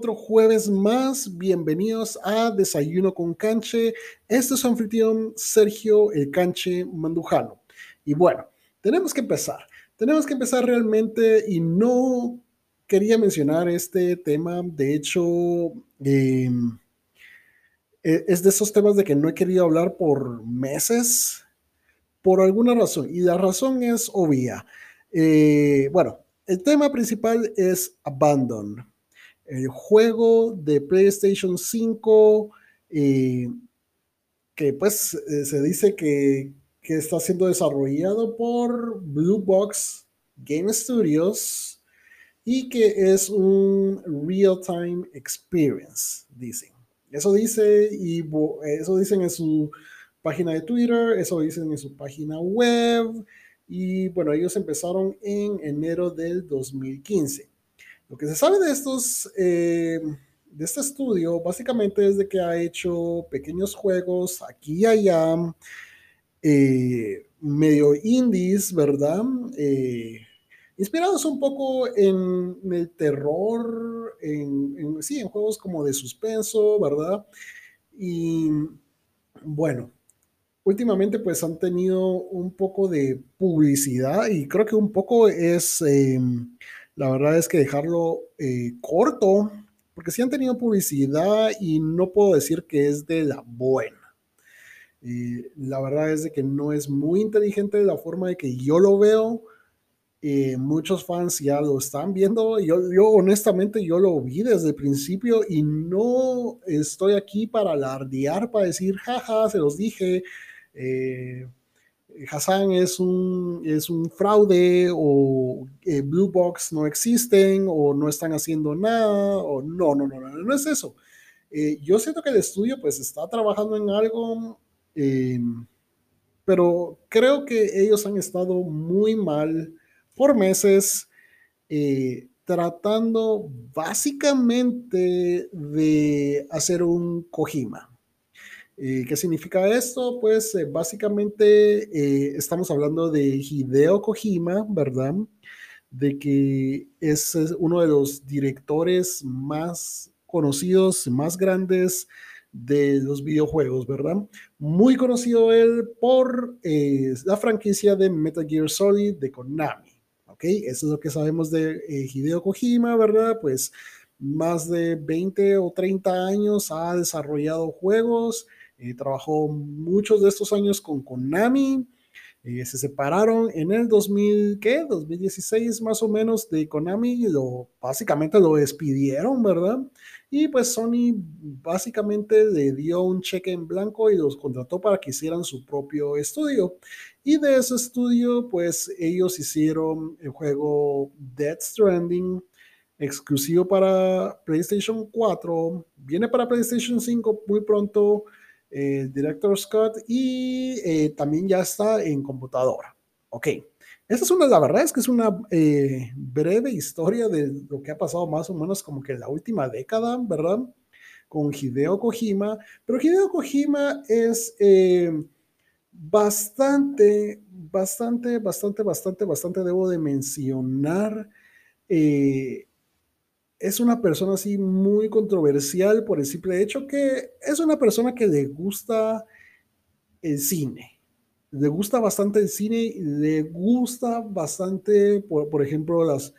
Otro jueves más. Bienvenidos a Desayuno con Canche. Este es su anfitrión Sergio El Canche Mandujano. Y bueno, tenemos que empezar. Tenemos que empezar realmente y no quería mencionar este tema. De hecho, em, e, es de esos temas de que no he querido hablar por meses por alguna razón. Y la razón es obvia. Eh, bueno, el tema principal es Abandon, el juego de PlayStation 5 eh, que pues eh, se dice que, que, está siendo desarrollado por Blue Box Game Studios y que es un real-time experience, dicen. Eso dice y eso dicen en su página de Twitter, eso dicen en su página web y bueno, ellos empezaron en enero del 2015. Lo que se sabe de estos, eh, de este estudio, básicamente es de que ha hecho pequeños juegos aquí y allá, eh, medio indies, ¿verdad? Eh, inspirados un poco en el terror, en, sí, en juegos como de suspenso, ¿verdad? Y bueno, últimamente pues han tenido un poco de publicidad y creo que un poco es, la verdad es que dejarlo eh, corto, porque sí han tenido publicidad y no puedo decir que es de la buena. Eh, la verdad es de que no es muy inteligente la forma de que yo lo veo. Eh, muchos fans ya lo están viendo. Yo, yo honestamente yo lo vi desde el principio y no estoy aquí para alardear, para decir, jaja, se los dije, eh, Hassan es un, fraude o eh, Blue Box no existen o no están haciendo nada o no, no, no, no, no es eso. Eh, yo siento que el estudio pues está trabajando en algo, em, pero creo que ellos han estado muy mal por meses tratando básicamente de hacer un Kojima. Eh, ¿Qué significa esto? Pues eh, básicamente eh, estamos hablando de Hideo Kojima, ¿verdad? De que es, uno de los directores más conocidos, más grandes de los videojuegos, ¿verdad? Muy conocido él por la franquicia de Metal Gear Solid de Konami, ¿ok? Eso es lo que sabemos de Hideo Kojima, ¿verdad? Pues más de 20 o 30 años ha desarrollado juegos, eh, trabajó muchos de estos años con Konami. Eh, se separaron en el 2000, ¿qué? 2016 más o menos de Konami. Lo, básicamente lo despidieron, ¿verdad? Y pues Sony básicamente le dio un cheque en blanco y los contrató para que hicieran su propio estudio. Y de ese estudio, pues ellos hicieron el juego Dead Stranding, exclusivo para PlayStation 4. Viene para PlayStation 5 muy pronto eh, Director Scott y eh, también ya está en computadora. Ok, esa es una, la verdad es que es una eh, breve historia de lo que ha pasado más o menos como que en la última década, ¿verdad? Con Hideo Kojima, pero Hideo Kojima es bastante, bastante, bastante, bastante, bastante, debo de mencionar es una persona así muy controversial por el simple hecho que es una persona que le gusta el cine. Le gusta bastante el cine, le gusta bastante, por, ejemplo, las,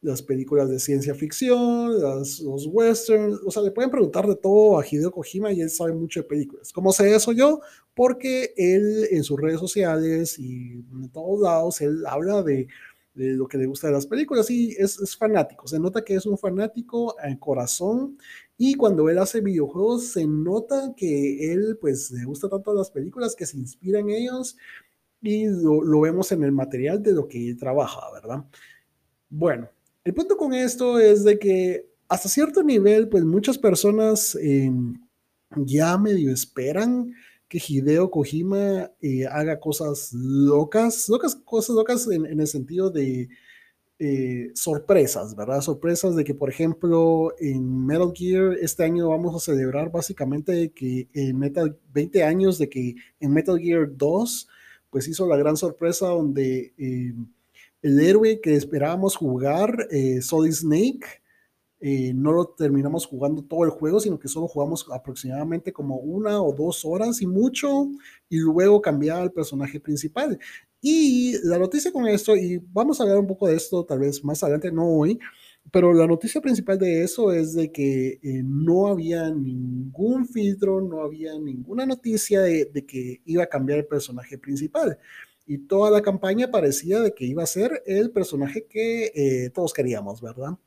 las películas de ciencia ficción, los westerns, o sea, le pueden preguntar de todo a Hideo Kojima y él sabe mucho de películas. ¿Cómo sé eso yo? Porque él en sus redes sociales y en todos lados, él habla de de lo que le gusta de las películas y es, fanático, se nota que es un fanático en corazón y cuando él hace videojuegos se nota que él pues le gusta tanto las películas que se inspira en ellos y lo, vemos en el material de lo que él trabaja, ¿verdad? Bueno, el punto con esto es de que hasta cierto nivel pues muchas personas em, ya medio esperan que Hideo Kojima eh, haga cosas locas, locas, cosas locas en, el sentido de eh, sorpresas, ¿verdad? Sorpresas de que, por ejemplo, en Metal Gear este año vamos a celebrar básicamente que en Metal 20 años de que en Metal Gear 2 pues hizo la gran sorpresa donde eh, el héroe que esperábamos jugar, Solid Snake, eh, no lo terminamos jugando todo el juego, sino que solo jugamos aproximadamente como una o dos horas y mucho, y luego cambiaba el personaje principal. Y la noticia con esto, y vamos a hablar un poco de esto tal vez más adelante, no hoy, pero la noticia principal de eso es de que eh, no había ningún filtro, no había ninguna noticia de, que iba a cambiar el personaje principal. Y toda la campaña parecía de que iba a ser el personaje que eh, todos queríamos, ¿verdad?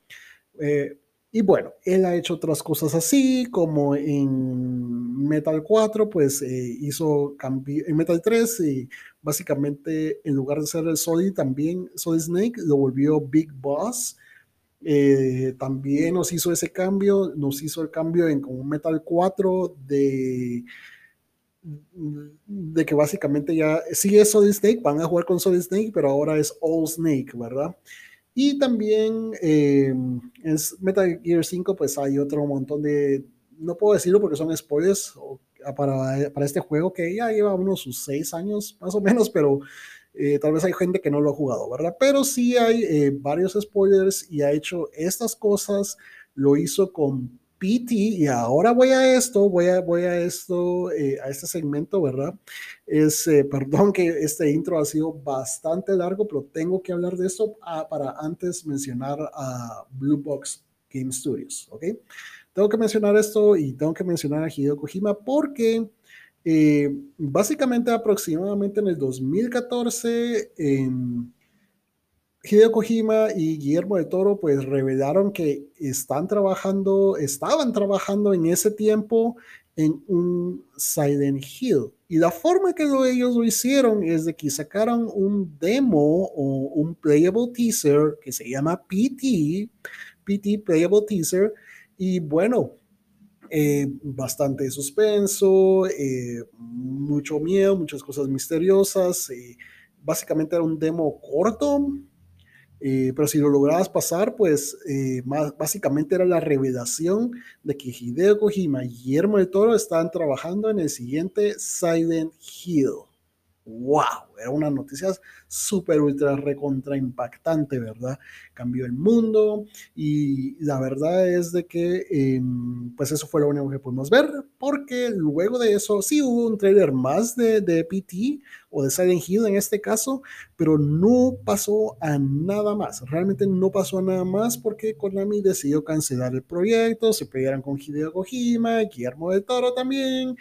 Eh, y bueno, él ha hecho otras cosas así, como en Metal 4, pues hizo cambio, en Metal 3, y básicamente en lugar de ser el Solid, también Solid Snake lo volvió Big Boss eh, también nos hizo ese cambio, nos hizo el cambio en como Metal 4 de, de que básicamente ya sí es Solid Snake, van a jugar con Solid Snake, pero ahora es All Snake, ¿verdad? Y también eh, es Metal Gear 5, pues hay otro montón de, no puedo decirlo porque son spoilers para, para este juego que ya lleva unos sus seis años más o menos, pero eh, tal vez hay gente que no lo ha jugado, ¿verdad? Pero sí hay eh, varios spoilers y ha hecho estas cosas. Lo hizo con PT y ahora voy a esto, voy a, voy a esto, eh, a este segmento, ¿verdad? Es, perdón que este intro ha sido bastante largo, pero tengo que hablar de esto ah, para antes mencionar a Blue Box Game Studios, ¿ok? Tengo que mencionar esto y tengo que mencionar a Hideo Kojima porque eh, básicamente, aproximadamente en el 2014, Hideo Kojima y Guillermo de Toro pues revelaron que están trabajando, estaban trabajando en ese tiempo en un Silent Hill. Y la forma que ellos lo hicieron es de que sacaron un demo o un playable teaser que se llama PT, PT Playable Teaser. Y bueno, eh, bastante suspenso, eh, mucho miedo, muchas cosas misteriosas. Eh, básicamente era un demo corto, pero si lo lograbas pasar, pues más, básicamente era la revelación de que Hideo Kojima y Guillermo de Toro estaban trabajando en el siguiente Silent Hill wow, era una noticia súper, ultra, recontra impactante, ¿verdad? Cambió el mundo y la verdad es de que, em, pues eso fue lo único que pudimos ver, porque luego de eso sí hubo un trailer más de, de PT o de Silent Hill en este caso, pero no pasó a nada más, realmente no pasó a nada más porque Konami decidió cancelar el proyecto, se pelearon con Hideo Kojima, Guillermo del Toro también,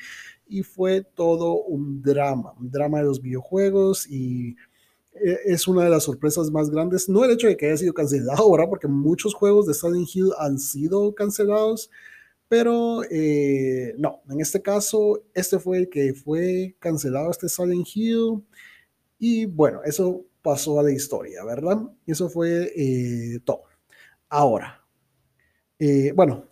y fue todo un drama, un drama de los videojuegos y eh, es una de las sorpresas más grandes, no el hecho de que haya sido cancelado, ahora Porque muchos juegos de Silent Hill han sido cancelados, pero eh, no, en este caso, este fue el que fue cancelado, este Silent Hill, y bueno, eso pasó a la historia, ¿verdad? Y eso fue eh, todo. Ahora, bueno,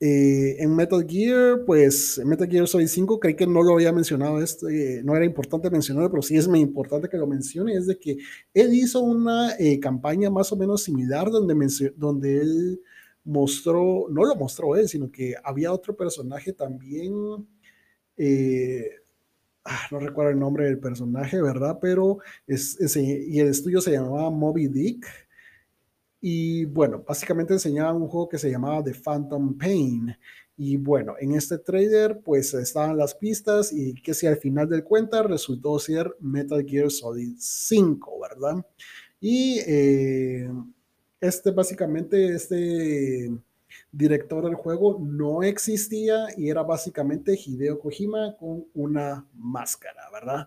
eh, en Metal Gear, pues en Metal Gear Solid 5, creí que no lo había mencionado, esto, eh, no era importante mencionarlo, pero sí es muy importante que lo mencione, es de que él hizo una eh, campaña más o menos similar donde, donde él mostró, no lo mostró él, sino que había otro personaje también, ah, no recuerdo el nombre del personaje, ¿verdad? Pero es, y el estudio se llamaba Moby Dick y bueno, básicamente enseñaban un juego que se llamaba The Phantom Pain. Y bueno, en este trailer pues estaban las pistas y que si al final del cuenta resultó ser Metal Gear Solid 5, ¿verdad? Y eh, este básicamente, este director del juego no existía y era básicamente Hideo Kojima con una máscara, ¿verdad?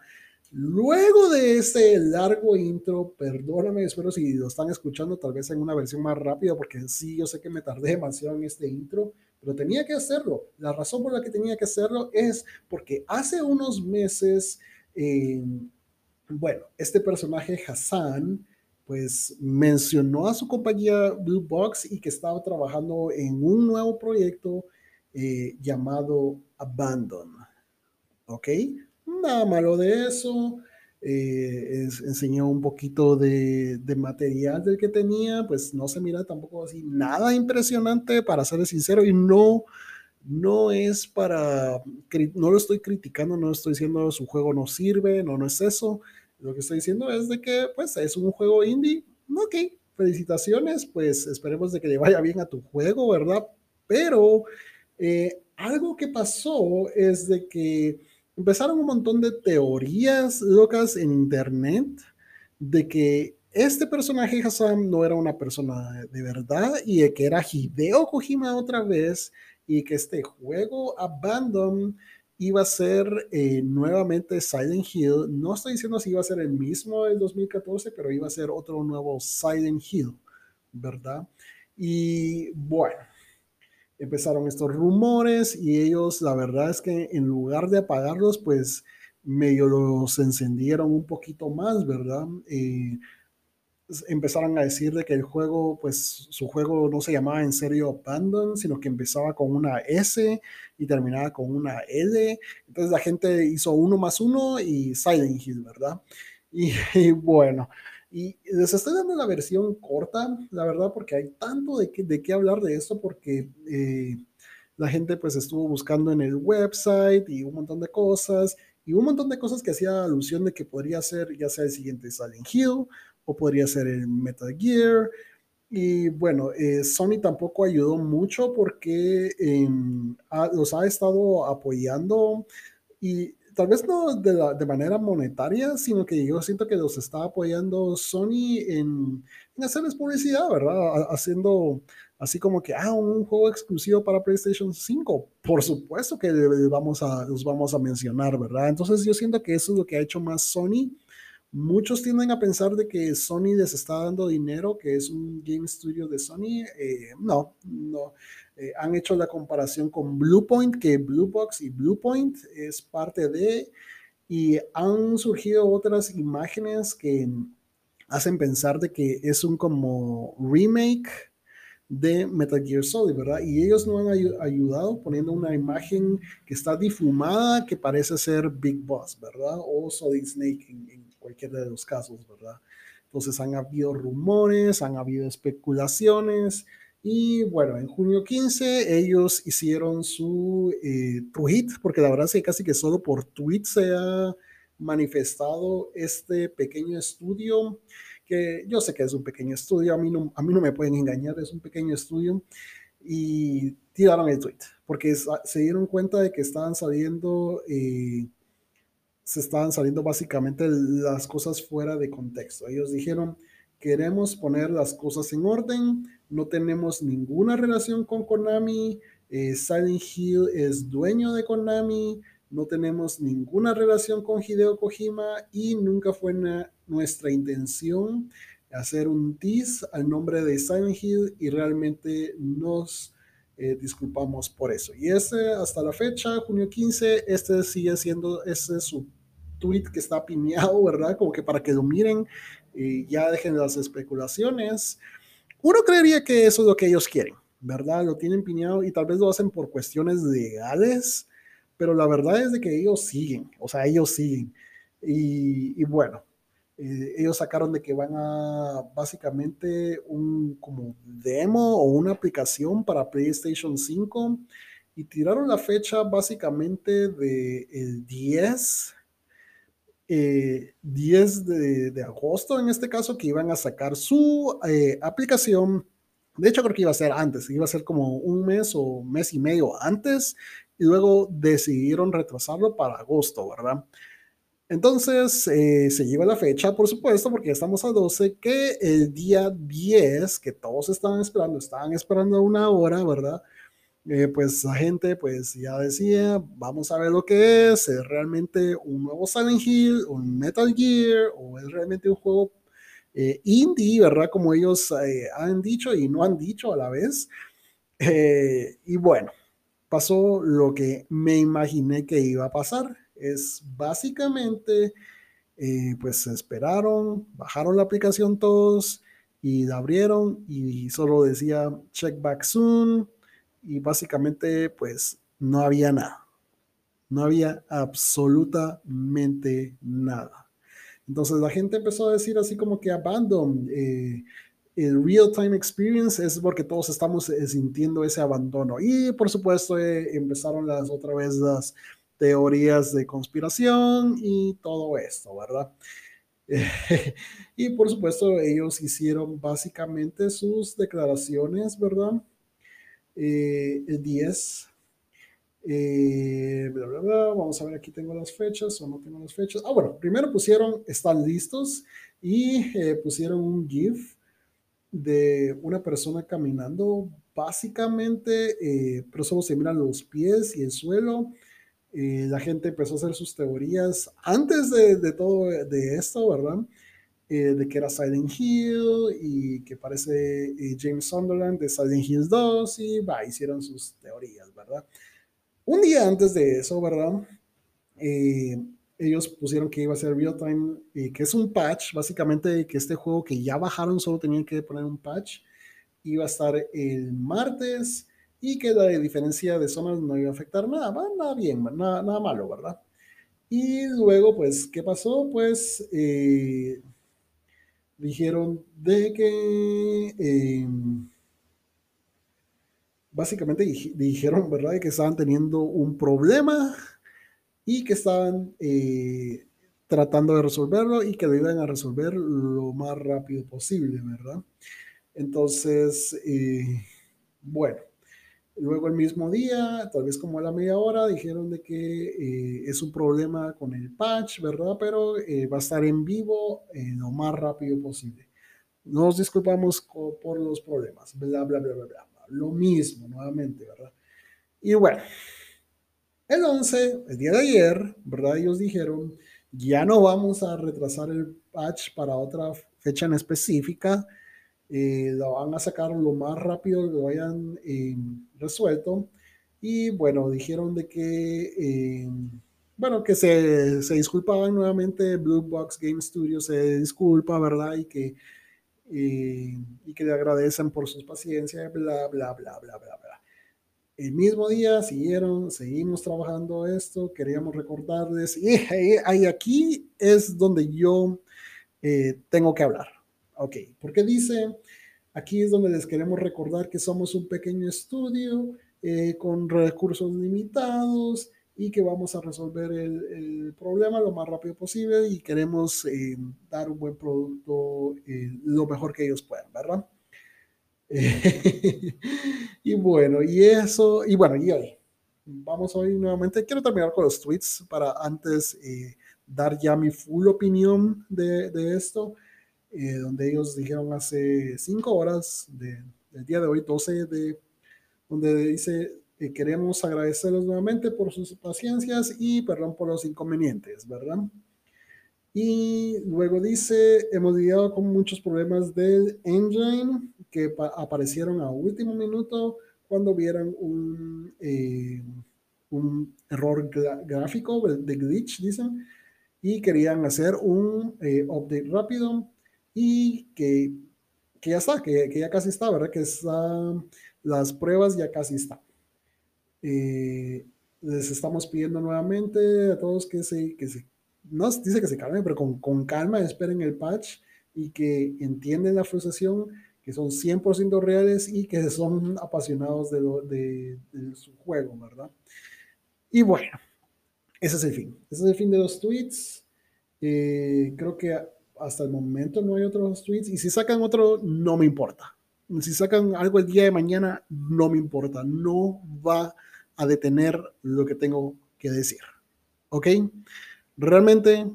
Luego de ese largo intro, perdóname, espero si lo están escuchando, tal vez en una versión más rápida, porque sí, yo sé que me tardé demasiado en este intro, pero tenía que hacerlo. La razón por la que tenía que hacerlo es porque hace unos meses, eh, bueno, este personaje Hassan, pues mencionó a su compañía Blue Box y que estaba trabajando en un nuevo proyecto eh, llamado Abandon. ¿Ok? Nada malo de eso. Eh, enseñó un poquito de, material del que tenía, pues no se mira tampoco así nada impresionante, para ser sincero, y no, no es para, no lo estoy criticando, no estoy diciendo su juego no sirve, no, no es eso, Lo que estoy diciendo es de que, pues, es un juego indie. Ok, felicitaciones, pues esperemos de que le vaya bien a tu juego, ¿verdad? Pero eh, algo que pasó es de que empezaron un montón de teorías locas en internet de que este personaje Hassan no era una persona de verdad y de que era Hideo Kojima otra vez y que este juego Abandon iba a ser eh, nuevamente Silent Hill. No estoy diciendo si iba a ser el mismo del 2014, pero iba a ser otro nuevo Silent Hill, ¿verdad? Y bueno, empezaron estos rumores y ellos, la verdad es que en lugar de apagarlos, pues medio los encendieron un poquito más, ¿verdad? Eh, empezaron a decir de que el juego, pues su juego no se llamaba en serio Abandon, sino que empezaba con una S y terminaba con una L. Entonces la gente hizo uno más uno y Silent Hill, ¿verdad? Y, bueno, y les estoy dando la versión corta, la verdad, porque hay tanto de qué, de qué hablar de esto, porque eh, la gente pues estuvo buscando en el website y un montón de cosas, y un montón de cosas que hacía alusión de que podría ser ya sea el siguiente Silent Hill o podría ser el Metal Gear. Y bueno, eh, Sony tampoco ayudó mucho porque em, los ha estado apoyando y tal vez no de, manera monetaria, sino que yo siento que los está apoyando Sony en, en hacerles publicidad, ¿verdad? Haciendo así como que, ah, un juego exclusivo para PlayStation 5. Por supuesto que vamos a, los vamos a mencionar, ¿verdad? Entonces yo siento que eso es lo que ha hecho más Sony Muchos tienden a pensar de que Sony les está dando dinero, que es un game studio de Sony. Eh, no, no. Eh, han hecho la comparación con Bluepoint, que Bluebox y Bluepoint es parte de, y han surgido otras imágenes que hacen pensar de que es un como remake de Metal Gear Solid, ¿verdad? Y ellos nos han ayudado poniendo una imagen que está difumada, que parece ser Big Boss, ¿verdad? O Solid Snake en cualquiera de los casos, ¿verdad? Entonces han habido rumores, han habido especulaciones y bueno, en junio 15 ellos hicieron su eh, tweet, porque la verdad es que casi que solo por tweet se ha manifestado este pequeño estudio, que yo sé que es un pequeño estudio, a mí no, a mí no me pueden engañar, es un pequeño estudio, y tiraron el tweet, porque se dieron cuenta de que estaban saliendo... Eh, se estaban saliendo básicamente las cosas fuera de contexto. Ellos dijeron, queremos poner las cosas en orden, no tenemos ninguna relación con Konami, eh, Silent Hill es dueño de Konami, no tenemos ninguna relación con Hideo Kojima y nunca fue nuestra intención hacer un tease al nombre de Silent Hill y realmente nos eh, disculpamos por eso. Y ese hasta la fecha, junio 15, este sigue siendo, ese es su tweet que está piñado, ¿verdad? Como que para que lo miren y ya dejen las especulaciones. Uno creería que eso es lo que ellos quieren, ¿verdad? Lo tienen piñado y tal vez lo hacen por cuestiones legales, pero la verdad es de que ellos siguen, o sea, ellos siguen. Y, bueno, eh, ellos sacaron de que van a básicamente un como demo o una aplicación para PlayStation 5 y tiraron la fecha básicamente del de 10 eh, 10 de, agosto, en este caso, que iban a sacar su eh, aplicación. De hecho, creo que iba a ser antes, iba a ser como un mes o mes y medio antes, y luego decidieron retrasarlo para agosto, ¿verdad? Entonces, eh, se lleva la fecha, por supuesto, porque ya estamos a 12, que el día 10, que todos estaban esperando, estaban esperando una hora, ¿verdad? Eh, pues la gente pues ya decía, vamos a ver lo que es, es realmente un nuevo Silent Hill, un Metal Gear o es realmente un juego eh, indie, ¿verdad? Como ellos eh, han dicho y no han dicho a la vez. y bueno, pasó lo que me imaginé que iba a pasar. Es básicamente, pues esperaron, bajaron la aplicación todos y la abrieron y solo decía check back soon y básicamente pues no había nada. No había absolutamente nada. Entonces la gente empezó a decir así como que abandon. Eh, el real time experience es porque todos estamos eh, sintiendo ese abandono. Y por supuesto eh, empezaron las otra vez las teorías de conspiración y todo esto, ¿verdad? y por supuesto, ellos hicieron básicamente sus declaraciones, ¿verdad? Eh, el 10. Eh, Vamos a ver, aquí tengo las fechas o no tengo las fechas. Ah, bueno, primero pusieron, están listos y eh, pusieron un GIF de una persona caminando, básicamente, pero solo se miran los pies y el suelo. la gente empezó a hacer sus teorías antes de, de todo de esto, ¿verdad? Eh, de que era Silent Hill y que parece eh, James Sunderland de Silent Hill 2 y hicieron sus teorías, ¿verdad? Un día antes de eso, ¿verdad? Eh, ellos pusieron que iba a ser real time, que es un patch, básicamente que este juego que ya bajaron solo tenían que poner un patch, iba a estar el martes y que la diferencia de zonas no iba a afectar nada, nada bien, nada, nada malo, ¿verdad? Y luego, pues, ¿qué pasó? Pues dijeron de que em, básicamente dijeron, ¿verdad?, que estaban teniendo un problema y que estaban eh, tratando de resolverlo y que lo iban a resolver lo más rápido posible, ¿verdad? Entonces, eh, bueno, Luego el mismo día, tal vez como a la media hora, dijeron de que eh, es un problema con el patch, ¿verdad? Pero eh, va a estar en vivo eh, lo más rápido posible. Nos disculpamos por los problemas, bla, bla, bla, bla, bla. Lo mismo, nuevamente, ¿verdad? Y bueno, el 11, el día de ayer, ¿verdad? Ellos dijeron, ya no vamos a retrasar el patch para otra fecha en específica eh, lo van a sacar lo más rápido que lo hayan eh, resuelto. Y bueno, dijeron de que, eh, bueno, que se, se, disculpaban nuevamente, Blue Box Game Studio se disculpa, ¿verdad? Y que, y que le agradecen por sus paciencias, bla, bla, bla, bla, bla, bla. El mismo día siguieron, seguimos trabajando esto, queríamos recordarles, y, y aquí es donde yo tengo que hablar. Ok, porque dice, aquí es donde les queremos recordar que somos un pequeño estudio eh, con recursos limitados y que vamos a resolver el, problema lo más rápido posible y queremos eh, dar un buen producto eh, lo mejor que ellos puedan, ¿verdad? y bueno, y eso, y bueno, y hoy, vamos hoy nuevamente, quiero terminar con los tweets para antes dar ya mi full opinión de, de esto. Eh, donde ellos dijeron hace cinco horas de, del día de hoy, 12 de, donde dice, que queremos agradecerles nuevamente por sus paciencias y perdón por los inconvenientes, ¿verdad? Y luego dice, hemos lidiado con muchos problemas del engine que aparecieron a último minuto cuando vieron un, eh, un error gráfico de glitch, dicen, y querían hacer un eh, update rápido y que, que ya está, que, que, ya casi está, ¿verdad? Que las pruebas ya casi están. Eh, les estamos pidiendo nuevamente a todos que se, que se no dice que se calmen, pero con, con calma esperen el patch y que entienden la frustración, que son 100% reales y que son apasionados de, lo, de, de, su juego, ¿verdad? Y bueno, ese es el fin. Ese es el fin de los tweets. Eh, creo que hasta el momento no hay otros tweets. Y si sacan otro, no me importa. Si sacan algo el día de mañana, no me importa. No va a detener lo que tengo que decir. ¿Ok? Realmente,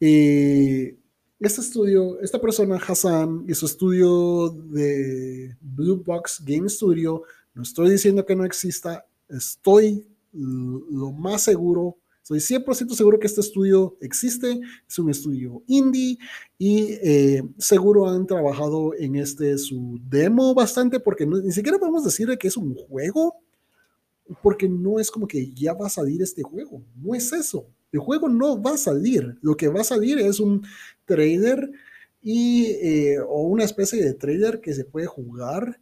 eh, este estudio, esta persona, Hassan, y su estudio de Blue Box Game Studio, no estoy diciendo que no exista, estoy lo más seguro Estoy 100% seguro que este estudio existe, es un estudio indie y eh, seguro han trabajado en este su demo bastante porque ni siquiera podemos decir que es un juego, porque no es como que ya va a salir este juego, no es eso. El juego no va a salir, lo que va a salir es un trailer y, eh, o una especie de trailer que se puede jugar,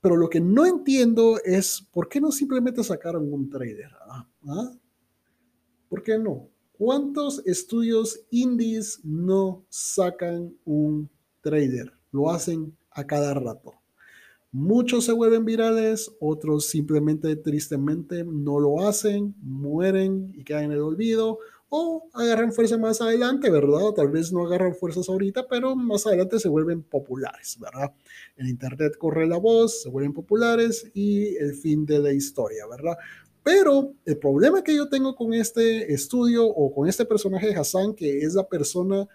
pero lo que no entiendo es por qué no simplemente sacaron un trailer. ¿Ah? ¿Ah? ¿Por qué no? ¿Cuántos estudios indies no sacan un trader? Lo hacen a cada rato. Muchos se vuelven virales, otros simplemente tristemente no lo hacen, mueren y quedan en el olvido, o agarran fuerza más adelante, ¿verdad? Tal vez no agarran fuerzas ahorita, pero más adelante se vuelven populares, ¿verdad? En Internet corre la voz, se vuelven populares y el fin de la historia, ¿verdad? Pero el problema que yo tengo con este estudio o con este personaje de Hassan, que es la persona,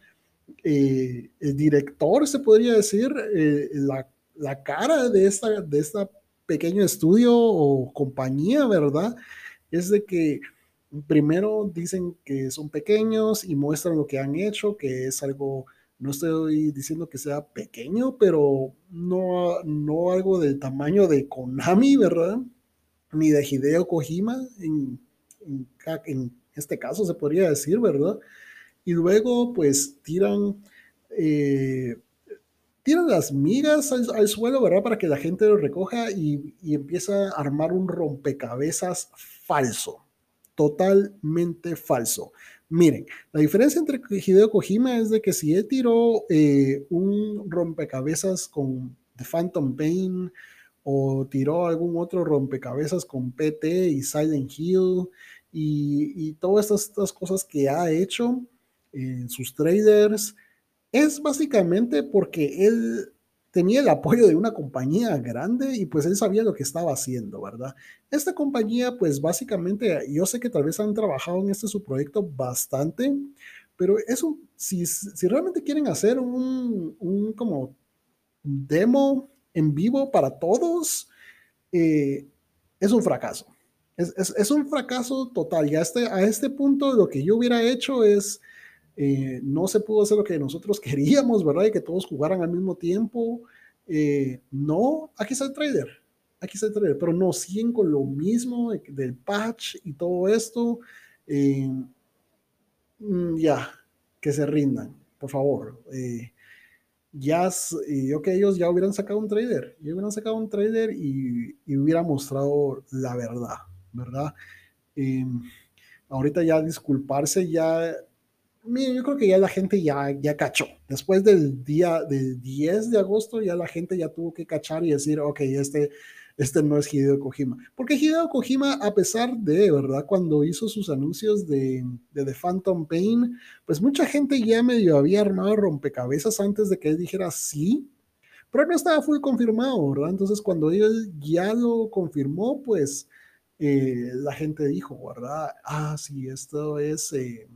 eh, el director, se podría decir, eh, la, la, cara de esta, de esta pequeño estudio o compañía, ¿verdad? Es de que primero dicen que son pequeños y muestran lo que han hecho, que es algo, no estoy diciendo que sea pequeño, pero no, no algo del tamaño de Konami, ¿verdad? Ni de Hideo Kojima, en, en, este caso se podría decir, ¿verdad? Y luego pues tiran... Eh, tiran las migas al, suelo, ¿verdad? Para que la gente lo recoja y, y empieza a armar un rompecabezas falso totalmente falso. Miren, la diferencia entre Hideo Kojima es de que si él tiró eh, un rompecabezas con The Phantom Pain o tiró algún otro rompecabezas con PT y Silent Hill y, todas estas, cosas que ha hecho en sus traders, es básicamente porque él tenía el apoyo de una compañía grande y pues él sabía lo que estaba haciendo, ¿verdad? Esta compañía pues básicamente, yo sé que tal vez han trabajado en este su proyecto bastante, pero eso, si, si realmente quieren hacer un, un como demo en vivo para todos, eh, es un fracaso. Es, es, es, un fracaso total. Y a este, a este punto lo que yo hubiera hecho es eh, no se pudo hacer lo que nosotros queríamos, ¿verdad? Y que todos jugaran al mismo tiempo. Eh, no, aquí está el trader, aquí está el trader, pero no siguen con lo mismo del patch y todo esto. Eh, mm, ya, que se rindan, por favor. Ya, yo que ellos ya hubieran sacado un trader, ya hubieran sacado un trader y, y hubiera mostrado la verdad, ¿verdad? ahorita ya disculparse ya yo creo que ya la gente ya, ya cachó. Después del día del 10 de agosto, ya la gente ya tuvo que cachar y decir, ok, este, este no es Hideo Kojima. Porque Hideo Kojima, a pesar de, ¿verdad? Cuando hizo sus anuncios de, de The Phantom Pain, pues mucha gente ya medio había armado rompecabezas antes de que él dijera sí, pero no estaba full confirmado, ¿verdad? Entonces cuando él ya lo confirmó, pues eh, la gente dijo, ¿verdad? Ah, sí, esto es... Eh,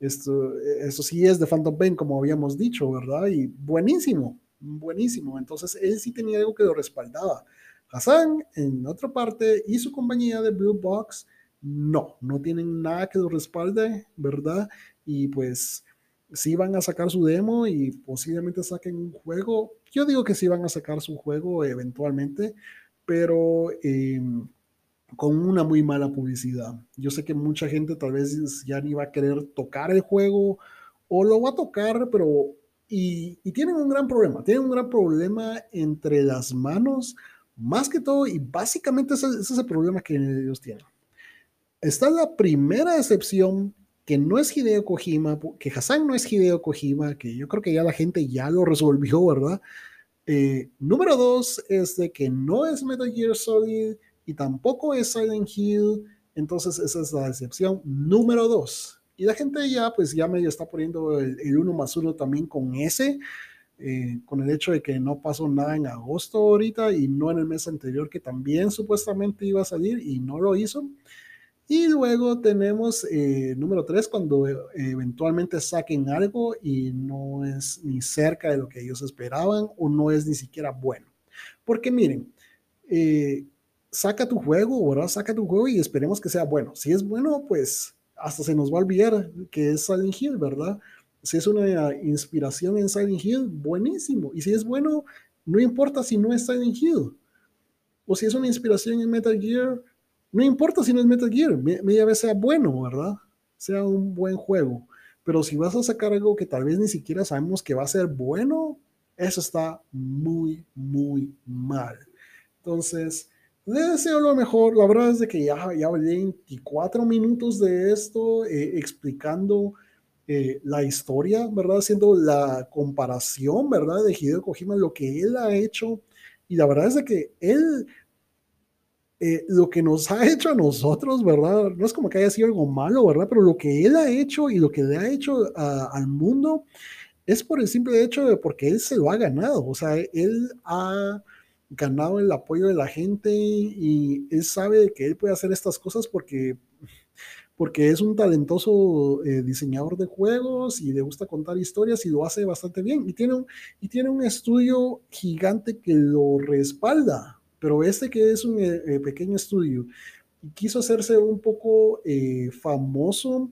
esto, eso sí es de Phantom Pain, como habíamos dicho, ¿verdad? Y buenísimo, buenísimo. Entonces, él sí tenía algo que lo respaldaba. Hassan, en otra parte, y su compañía de Blue Box, no, no tienen nada que lo respalde, ¿verdad? Y pues sí van a sacar su demo y posiblemente saquen un juego. Yo digo que sí van a sacar su juego eventualmente, pero... Eh, con una muy mala publicidad. Yo sé que mucha gente tal vez ya ni va a querer tocar el juego o lo va a tocar, pero... Y, tienen un gran problema, tienen un gran problema entre las manos, más que todo, y básicamente ese, es el problema que ellos tienen. Está la primera excepción que no es Hideo Kojima, que Hassan no es Hideo Kojima, que yo creo que ya la gente ya lo resolvió, ¿verdad? Eh, número dos es de que no es Metal Gear Solid, y tampoco es Silent Hill, entonces esa es la excepción número dos. Y la gente ya, pues ya medio está poniendo el, uno más uno también con ese, eh, con el hecho de que no pasó nada en agosto ahorita y no en el mes anterior que también supuestamente iba a salir y no lo hizo. Y luego tenemos eh, número tres, cuando eh, eventualmente saquen algo y no es ni cerca de lo que ellos esperaban o no es ni siquiera bueno. Porque miren, eh, saca tu juego, ¿verdad? Saca tu juego y esperemos que sea bueno. Si es bueno, pues hasta se nos va a olvidar que es Silent Hill, ¿verdad? Si es una inspiración en Silent Hill, buenísimo. Y si es bueno, no importa si no es Silent Hill. O si es una inspiración en Metal Gear, no importa si no es Metal Gear, media vez sea bueno, ¿verdad? Sea un buen juego. Pero si vas a sacar algo que tal vez ni siquiera sabemos que va a ser bueno, eso está muy, muy mal. Entonces, le deseo lo mejor. La verdad es de que ya, ya 24 minutos de esto eh, explicando eh, la historia, ¿verdad? Haciendo la comparación, ¿verdad? De Hideo Kojima, lo que él ha hecho. Y la verdad es de que él, eh, lo que nos ha hecho a nosotros, ¿verdad? No es como que haya sido algo malo, ¿verdad? Pero lo que él ha hecho y lo que le ha hecho al mundo es por el simple hecho de porque él se lo ha ganado. O sea, él ha ganado el apoyo de la gente y él sabe que él puede hacer estas cosas porque porque es un talentoso eh, diseñador de juegos y le gusta contar historias y lo hace bastante bien. Y tiene un, y tiene un estudio gigante que lo respalda, pero este que es un eh, eh, pequeño estudio y quiso hacerse un poco famoso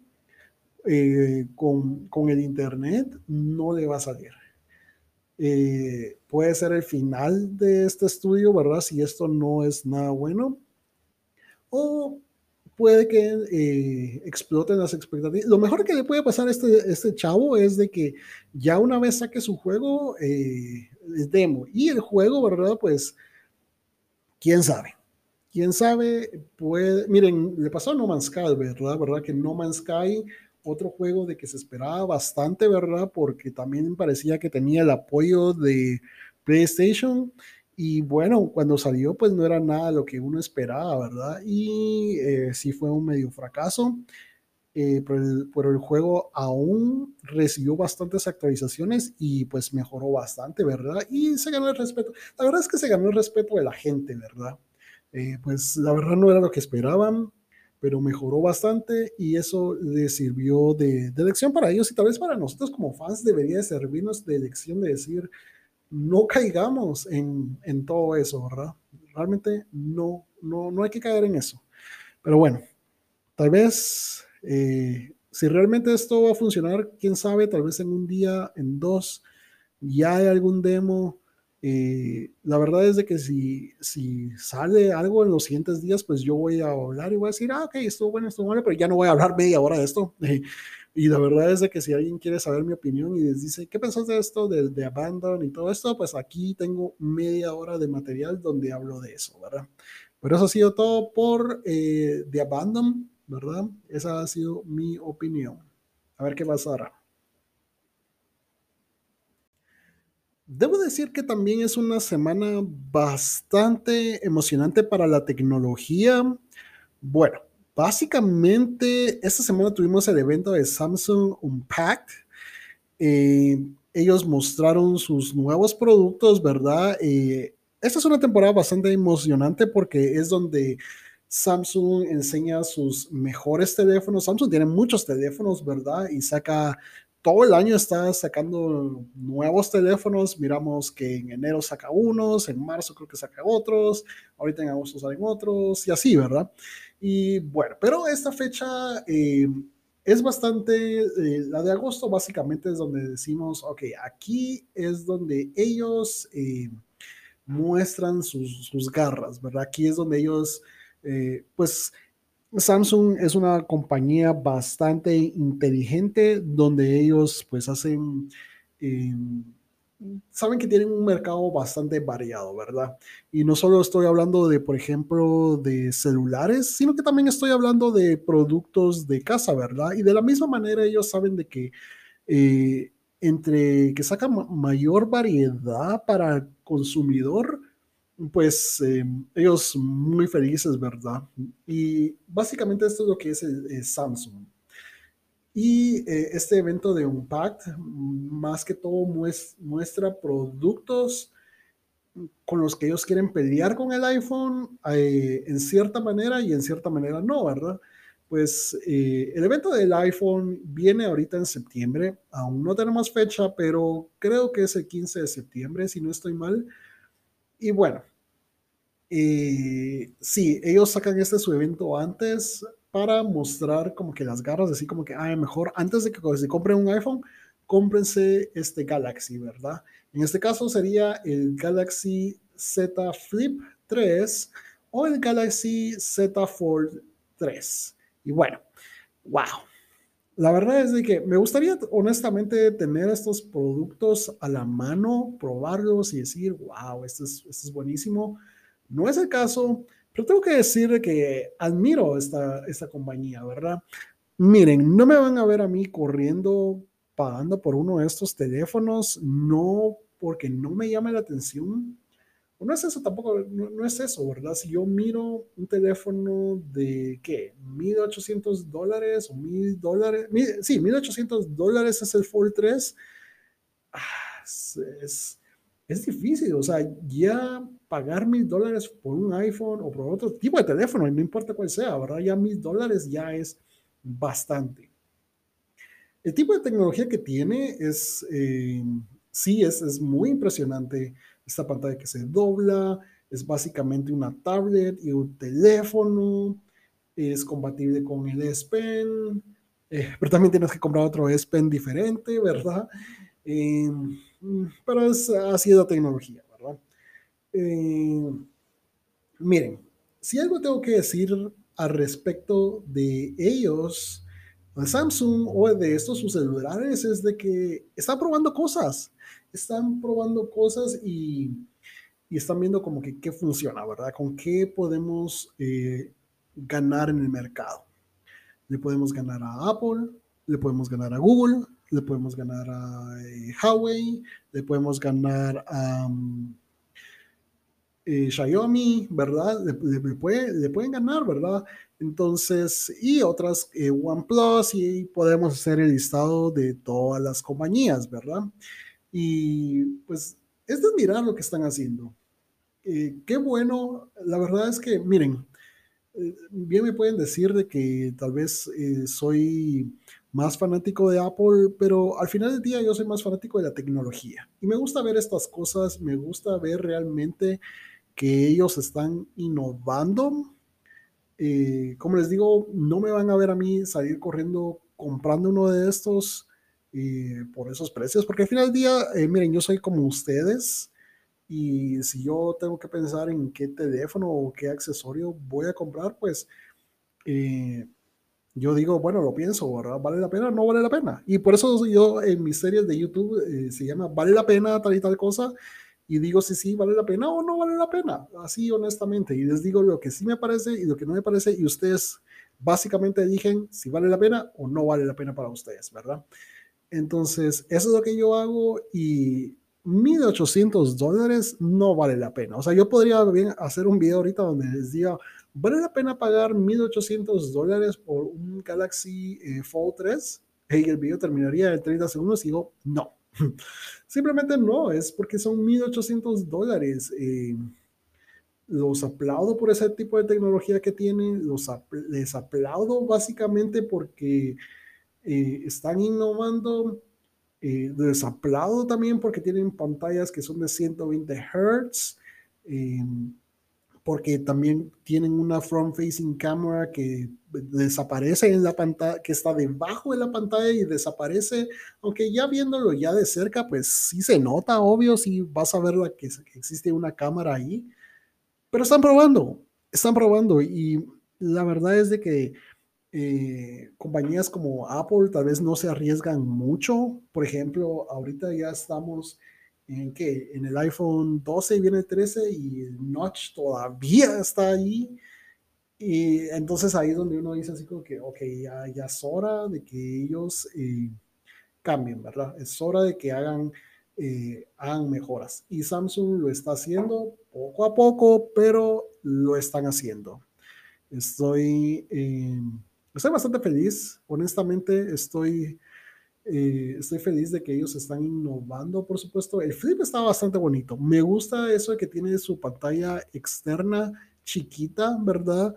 con, con, el Internet, no le va a salir. puede ser el final de este estudio, ¿verdad? Si esto no es nada bueno. O puede que eh, exploten las expectativas. Lo mejor que le puede pasar a este, este chavo es de que ya una vez saque su juego, eh, es demo. Y el juego, ¿verdad? Pues, quién sabe. Quién sabe, puede. Miren, le pasó a No Man's Sky, ¿verdad? ¿Verdad? Que No Man's Sky, otro juego de que se esperaba bastante, ¿verdad? Porque también parecía que tenía el apoyo de PlayStation y bueno, cuando salió, pues no era nada lo que uno esperaba, ¿verdad? Y eh, sí fue un medio fracaso. Eh, pero, el, el, juego aún recibió bastantes actualizaciones y pues mejoró bastante, ¿verdad? Y se ganó el respeto. La verdad es que se ganó el respeto de la gente, ¿verdad? Eh, pues la verdad no era lo que esperaban, pero mejoró bastante y eso le sirvió de, de lección para ellos y tal vez para nosotros como fans debería servirnos de lección de decir, no caigamos en, en, todo eso, ¿verdad? Realmente no, no, no hay que caer en eso. Pero bueno, tal vez eh, si realmente esto va a funcionar, quién sabe, tal vez en un día, en dos, ya hay algún demo. Eh, la verdad es de que si, si sale algo en los siguientes días, pues yo voy a hablar y voy a decir, ah, ok, estuvo bueno, estuvo bueno, pero ya no voy a hablar media hora de esto. Y la verdad es de que si alguien quiere saber mi opinión y les dice, ¿qué pensás de esto, de, de Abandon y todo esto? Pues aquí tengo media hora de material donde hablo de eso, ¿verdad? Pero eso ha sido todo por eh, The Abandon, ¿verdad? Esa ha sido mi opinión. A ver qué pasará. Debo decir que también es una semana bastante emocionante para la tecnología. Bueno, Básicamente, esta semana tuvimos el evento de Samsung Unpacked. Eh, ellos mostraron sus nuevos productos, ¿verdad? Eh, esta es una temporada bastante emocionante porque es donde Samsung enseña sus mejores teléfonos. Samsung tiene muchos teléfonos, ¿verdad? Y saca, todo el año está sacando nuevos teléfonos. Miramos que en enero saca unos, en marzo creo que saca otros, ahorita en agosto salen otros y así, ¿verdad? Y bueno, pero esta fecha eh, es bastante, eh, la de agosto básicamente es donde decimos, ok, aquí es donde ellos eh, muestran sus, sus, garras, ¿verdad? Aquí es donde ellos, pues Samsung es una compañía bastante inteligente donde ellos pues hacen saben que tienen un mercado bastante variado, ¿verdad? Y no solo estoy hablando de, por ejemplo, de celulares, sino que también estoy hablando de productos de casa, ¿verdad? Y de la misma manera ellos saben de que eh, entre que sacan mayor variedad para el consumidor, pues eh, ellos muy felices, ¿verdad? Y básicamente esto es lo que es Samsung. Y eh, este evento de Unpacked, más que todo, muestra productos con los que ellos quieren pelear con el iPhone eh, en cierta manera y en cierta manera no, ¿verdad? Pues eh, el evento del iPhone viene ahorita en septiembre, aún no tenemos fecha, pero creo que es el 15 de septiembre, si no estoy mal. Y bueno, sí, ellos sacan este su evento antes, para mostrar como que las garras, así como que, ah, mejor antes de que se compren un iPhone, cómprense este Galaxy, ¿verdad? En este caso sería el Galaxy Z Flip 3 o el Galaxy Z Fold 3. Y bueno, wow. La verdad es de que me gustaría honestamente tener estos productos a la mano, probarlos y decir, wow, esto es, esto es buenísimo. No es el caso. Pero tengo que decir que admiro esta, esta compañía, ¿verdad? Miren, no me van a ver a mí corriendo pagando por uno de estos teléfonos, no porque no me llame la atención, no es eso tampoco, no, es eso, ¿verdad? Si yo miro un teléfono de, ¿qué? 1.800 dólares o 1.000 dólares, sí, 1.800 dólares es el Fold 3, ah, es, es, difícil, o sea, ya pagar 1.000 dólares por un iPhone o por otro tipo de teléfono, no importa cuál sea, ¿verdad? Ya 1.000 dólares ya es bastante. El tipo de tecnología que tiene es, eh, sí, es, es muy impresionante esta pantalla que se dobla, es básicamente una tablet y un teléfono, es compatible con el S Pen, eh, pero también tienes que comprar otro S Pen diferente, ¿verdad? Eh, pero es, ha sido tecnología, ¿verdad? Eh, miren, si algo tengo que decir al respecto de ellos, Samsung o de estos sus celulares, es de que están probando cosas están probando cosas y, y están viendo como que qué funciona, ¿verdad? Con qué podemos eh, ganar en el mercado. Le podemos ganar a Apple, le podemos ganar a Google, le podemos ganar a eh, Huawei, le podemos ganar a um, eh, Xiaomi, ¿verdad? Le, puede, le, pueden ganar, ¿verdad? Entonces, y otras, OnePlus, y podemos hacer el listado de todas las compañías, ¿verdad? Y pues es de admirar lo que están haciendo. Eh, qué bueno, la verdad es que, miren, eh, bien me pueden decir de que tal vez eh, soy más fanático de Apple, pero al final del día yo soy más fanático de la tecnología. Y me gusta ver estas cosas, me gusta ver realmente que ellos están innovando. como les digo, no me van a ver a mí salir corriendo comprando uno de estos y por esos precios, porque al final del día, eh, miren, yo soy como ustedes y si yo tengo que pensar en qué teléfono o qué accesorio voy a comprar, pues eh, yo digo, bueno, lo pienso, ¿verdad? ¿Vale la pena no vale la pena? Y por eso yo en mis series de YouTube eh, se llama ¿Vale la pena tal y tal cosa? Y digo si sí vale la pena o no vale la pena, así honestamente. Y les digo lo que sí me parece y lo que no me parece y ustedes básicamente dijen si vale la pena o no vale la pena para ustedes, ¿verdad? Entonces, eso es lo que yo hago y 1800 dólares no vale la pena. O sea, yo podría bien hacer un video ahorita donde les diga, ¿vale la pena pagar 1800 dólares por un Galaxy eh, Fold 3? Y el video terminaría en 30 segundos y digo, no. Simplemente no, es porque son 1800 dólares. Eh, los aplaudo por ese tipo de tecnología que tienen, los les aplaudo básicamente porque eh, están innovando. Eh, desaplaudo también porque tienen pantallas que son de 120 Hz, porque también tienen una front facing camera que desaparece en la pantalla, que está debajo de la pantalla y desaparece, aunque ya viéndolo ya de cerca, pues sí se nota, obvio, si vas a ver que, que existe una cámara ahí, pero están probando, están probando y la verdad es de que eh, compañías como Apple tal vez no se arriesgan mucho. Por ejemplo, ahorita ya estamos en que en el iPhone 12 viene el 13 y el notch todavía está ahí. Y entonces ahí es donde uno dice así como que, ok, ya, ya es hora de que ellos eh, cambien, ¿verdad? Es hora de que hagan, eh, hagan mejoras. Y Samsung lo está haciendo poco a poco, pero lo están haciendo. Estoy estoy bastante feliz, honestamente estoy, eh, estoy feliz de que ellos están innovando, por supuesto. El flip está bastante bonito. Me gusta eso de que tiene su pantalla externa chiquita, ¿verdad?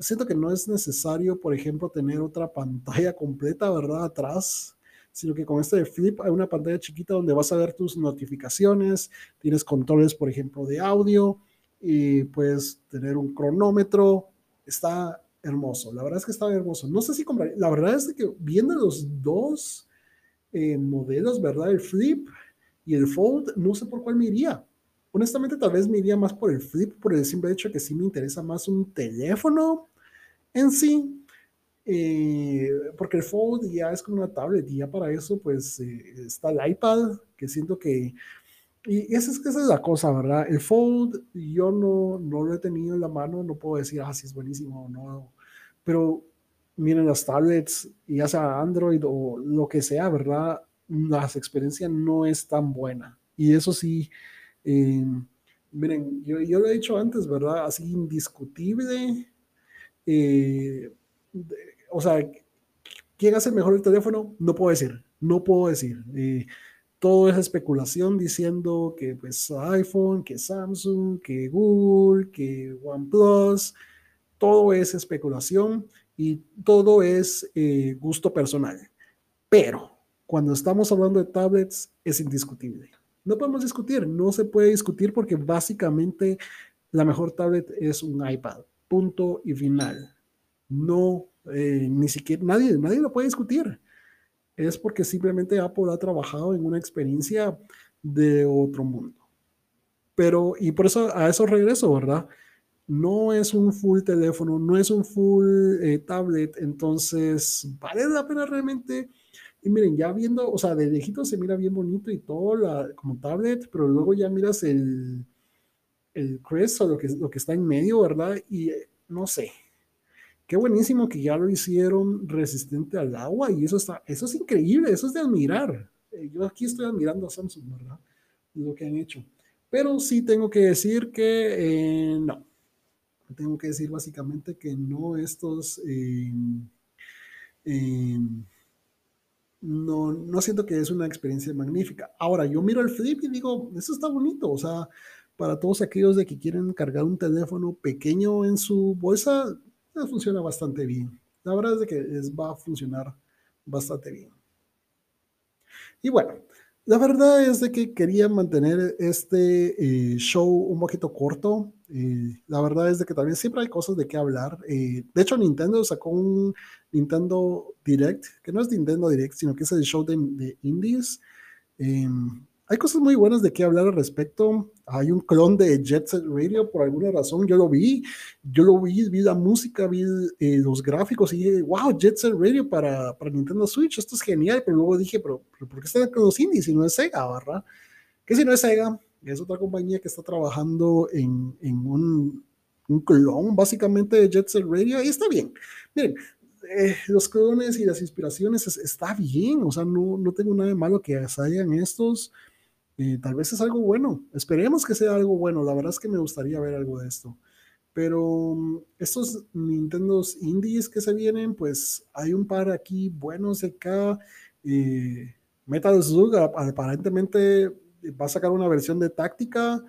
Siento que no es necesario, por ejemplo, tener otra pantalla completa, ¿verdad? Atrás, sino que con este flip hay una pantalla chiquita donde vas a ver tus notificaciones, tienes controles, por ejemplo, de audio y puedes tener un cronómetro. Está hermoso. La verdad es que estaba hermoso. No sé si compraría. La verdad es que viendo los dos eh, modelos, ¿verdad? El Flip y el Fold, no sé por cuál me iría. Honestamente, tal vez me iría más por el Flip, por el simple hecho que sí me interesa más un teléfono en sí. Eh, porque el Fold ya es como una tablet y ya para eso, pues eh, está el iPad, que siento que y esa es, esa es la cosa, ¿verdad? El Fold yo no, no lo he tenido en la mano, no puedo decir, ah, si es buenísimo o no. Pero miren las tablets, ya sea Android o lo que sea, ¿verdad? La experiencia no es tan buena. Y eso sí, eh, Miren, yo, yo lo he dicho antes, ¿verdad? Así indiscutible. Eh, o sea, ¿quién hace mejor el teléfono? No puedo decir, no puedo decir. Eh, todo es especulación diciendo que pues iPhone, que Samsung, que Google, que OnePlus, todo es especulación y todo es eh, gusto personal. Pero cuando estamos hablando de tablets es indiscutible. No podemos discutir, no se puede discutir porque básicamente la mejor tablet es un iPad, punto y final. No, eh, ni siquiera, nadie, nadie lo puede discutir es porque simplemente Apple ha trabajado en una experiencia de otro mundo. Pero, y por eso a eso regreso, ¿verdad? No es un full teléfono, no es un full eh, tablet, entonces vale la pena realmente. Y miren, ya viendo, o sea, de lejito se mira bien bonito y todo la, como tablet, pero luego ya miras el, el Crest lo que, lo que está en medio, ¿verdad? Y eh, no sé, qué buenísimo que ya lo hicieron resistente al agua y eso está, eso es increíble, eso es de admirar. Eh, yo aquí estoy admirando a Samsung, ¿verdad? Lo que han hecho. Pero sí tengo que decir que no. Tengo que decir básicamente que no estos... Eh, no, no siento que es una experiencia magnífica. Ahora, yo miro el flip y digo, eso está bonito. O sea, para todos aquellos de que quieren cargar un teléfono pequeño en su bolsa, funciona bastante bien. La verdad es que va a funcionar bastante bien. Y bueno, la verdad es de que quería mantener este eh, show un poquito corto. Eh, la verdad es de que también siempre hay cosas de qué hablar. Eh, de hecho, Nintendo sacó un Nintendo Direct, que no es Nintendo Direct, sino que es el show de, de indies. Em, hay cosas muy buenas de qué hablar al respecto. Hay un clon de Jet Set Radio por alguna razón. Yo lo vi, yo lo vi, vi la música, vi eh, los gráficos y dije, wow, Jet Set Radio para, para, Nintendo Switch, esto es genial. Pero luego dije, pero, ¿por qué están con los indies si no es Sega, verdad? Que si no es Sega, es otra compañía que está trabajando en, en un, un clon básicamente de Jet Set Radio y está bien. Miren, eh, los clones y las inspiraciones está bien, o sea, no, no tengo nada de malo que salgan estos tal vez es algo bueno. Esperemos que sea algo bueno. La verdad es que me gustaría ver algo de esto. Pero mm, estos Nintendos indies que se vienen, pues hay un par aquí buenos acá. Eh, Metal Slug aparentemente va a sacar una versión de táctica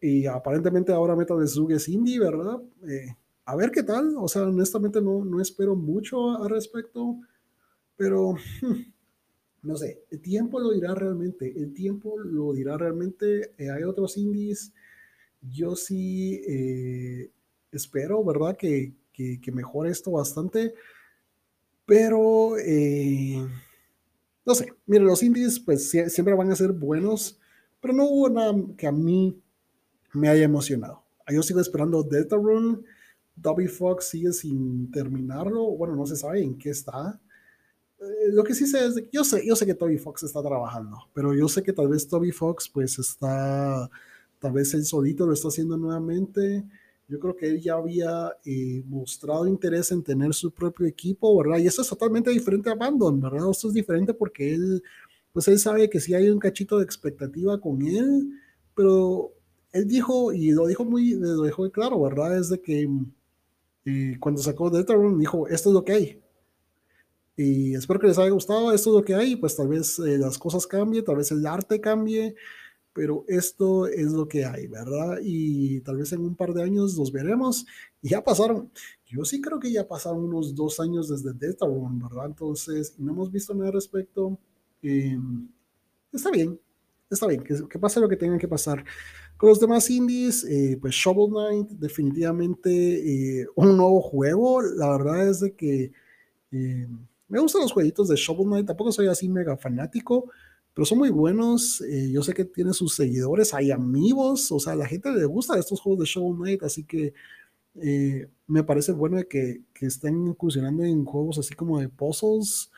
y aparentemente ahora Metal Slug es indie, ¿verdad? Eh, a ver qué tal. O sea, honestamente no, no espero mucho al respecto, pero no sé, el tiempo lo dirá realmente, el tiempo lo dirá realmente. Eh, hay otros indies, yo sí eh, espero, ¿verdad? Que, que, mejore esto bastante, pero eh, no sé, miren, los indies pues siempre van a ser buenos, pero no hubo nada que a mí me haya emocionado. Yo sigo esperando Deltarune, Dobby Fox sigue sin terminarlo, bueno, no se sabe en qué está. Eh, lo que sí sé es que yo sé, yo sé que Toby Fox está trabajando, pero yo sé que tal vez Toby Fox pues está, tal vez él solito lo está haciendo nuevamente. Yo creo que él ya había eh, mostrado interés en tener su propio equipo, ¿verdad? Y eso es totalmente diferente a Abandon, ¿verdad? Esto es diferente porque él, pues él sabe que sí hay un cachito de expectativa con él, pero él dijo, y lo dijo muy, lo dejó claro, ¿verdad? Es de que eh, cuando sacó Deltarune dijo, esto es lo que hay, y espero que les haya gustado. Esto es lo que hay. Pues tal vez eh, las cosas cambien, tal vez el arte cambie, pero esto es lo que hay, ¿verdad? Y tal vez en un par de años los veremos. Y ya pasaron, yo sí creo que ya pasaron unos dos años desde Deltarune, ¿verdad? Entonces, no hemos visto nada al respecto. Em, está bien, está bien, que, que, pase lo que tenga que pasar. Con los demás indies, eh, pues Shovel Knight, definitivamente eh, un nuevo juego. La verdad es de que em, me gustan los jueguitos de Shovel Knight, tampoco soy así mega fanático, pero son muy buenos. Eh, yo sé que tiene sus seguidores, hay amigos, o sea, la gente le gusta estos juegos de Shovel Knight, así que eh, me parece bueno que, que, estén incursionando en juegos así como de puzzles,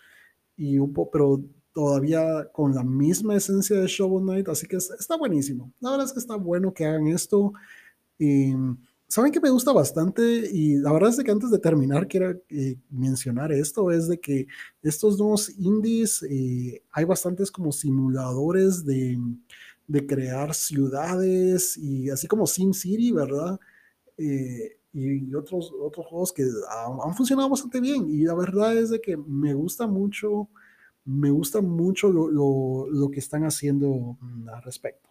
y un poco, pero todavía con la misma esencia de Shovel Knight, así que está buenísimo. La verdad es que está bueno que hagan esto. Y, ¿Saben que me gusta bastante? Y la verdad es que antes de terminar quiero eh, mencionar esto, es de que estos nuevos indies, eh, hay bastantes como simuladores de, de crear ciudades y así como SimCity, ¿verdad? Eh, y otros, otros juegos que han, funcionado bastante bien. Y la verdad es de que me gusta mucho, me gusta mucho lo, lo, lo que están haciendo al respecto.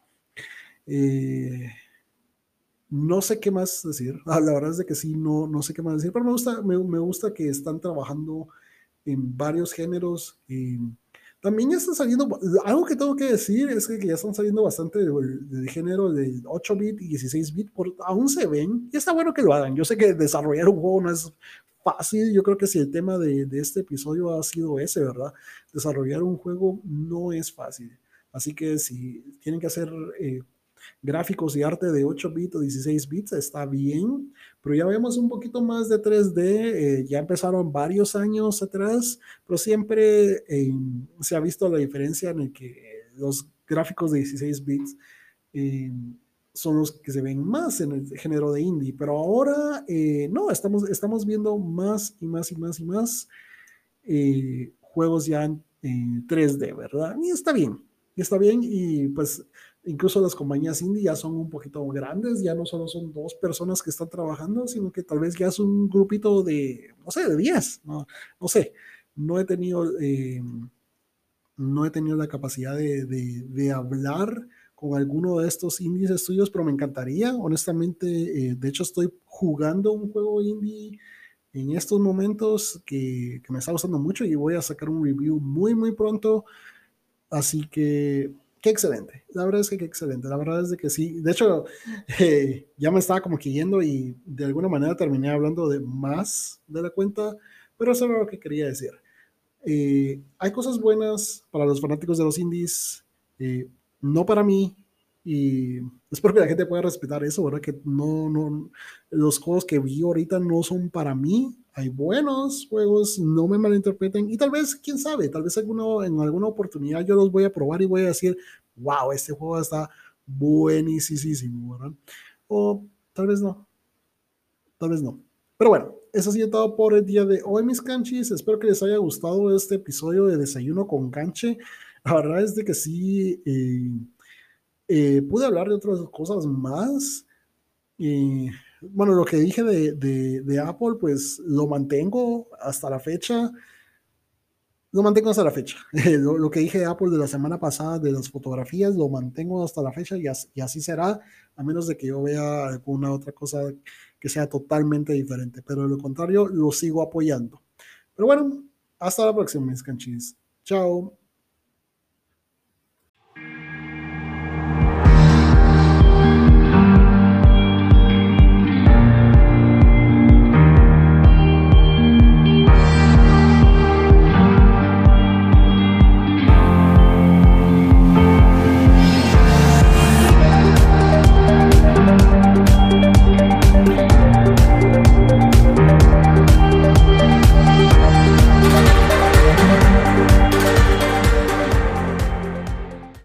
No sé qué más decir. La verdad es de que sí, no, no sé qué más decir, pero me gusta, me, me gusta que están trabajando en varios géneros. Y también ya están saliendo, algo que tengo que decir es que ya están saliendo bastante de, género de 8 bit y 16 bit, aún se ven, y está bueno que lo hagan. Yo sé que desarrollar un juego no es fácil, yo creo que si el tema de, de este episodio ha sido ese, ¿verdad? Desarrollar un juego no es fácil. Así que si tienen que hacer eh, gráficos y arte de 8 bits o 16 bits, está bien, pero ya vemos un poquito más de 3D, eh, ya empezaron varios años atrás, pero siempre eh, se ha visto la diferencia en el que los gráficos de 16 bits eh, son los que se ven más en el género de indie, pero ahora no, estamos, estamos viendo más y más y más y más juegos ya en 3D, ¿verdad? Y está bien, está bien y pues incluso las compañías indie ya son un poquito grandes, ya no solo son dos personas que están trabajando, sino que tal vez ya es un grupito de, no sé, de 10, no, no sé, no he tenido, eh, no he tenido la capacidad de, de, hablar con alguno de estos indies estudios, pero me encantaría, honestamente, eh, de hecho estoy jugando un juego indie en estos momentos que, que me está gustando mucho y voy a sacar un review muy, muy pronto. Así que qué excelente. La verdad es que qué excelente. La verdad es de que sí. De hecho, eh, ya me estaba como que y de alguna manera terminé hablando de más de la cuenta, pero eso era lo que quería decir. Eh, hay cosas buenas para los fanáticos de los indies, eh, no para mí, y espero que la gente pueda respetar eso, ¿verdad? Que no, no, los juegos que vi ahorita no son para mí. Hay buenos juegos, no me malinterpreten. Y tal vez, quién sabe, tal vez alguno, en alguna oportunidad yo los voy a probar y voy a decir, wow, este juego está buenísimo, ¿verdad? O tal vez no. Tal vez no. Pero bueno, eso ha sido todo por el día de hoy, mis canchis. Espero que les haya gustado este episodio de Desayuno con Canche. La verdad es de que sí. Eh, eh, pude hablar de otras cosas más. Y bueno, lo que dije de, de, Apple, pues lo mantengo hasta la fecha. Lo mantengo hasta la fecha. lo, que dije de Apple de la semana pasada de las fotografías, lo mantengo hasta la fecha y, y así será, a menos de que yo vea alguna otra cosa que sea totalmente diferente. Pero de lo contrario, lo sigo apoyando. Pero bueno, hasta la próxima, mis canchis. Chao.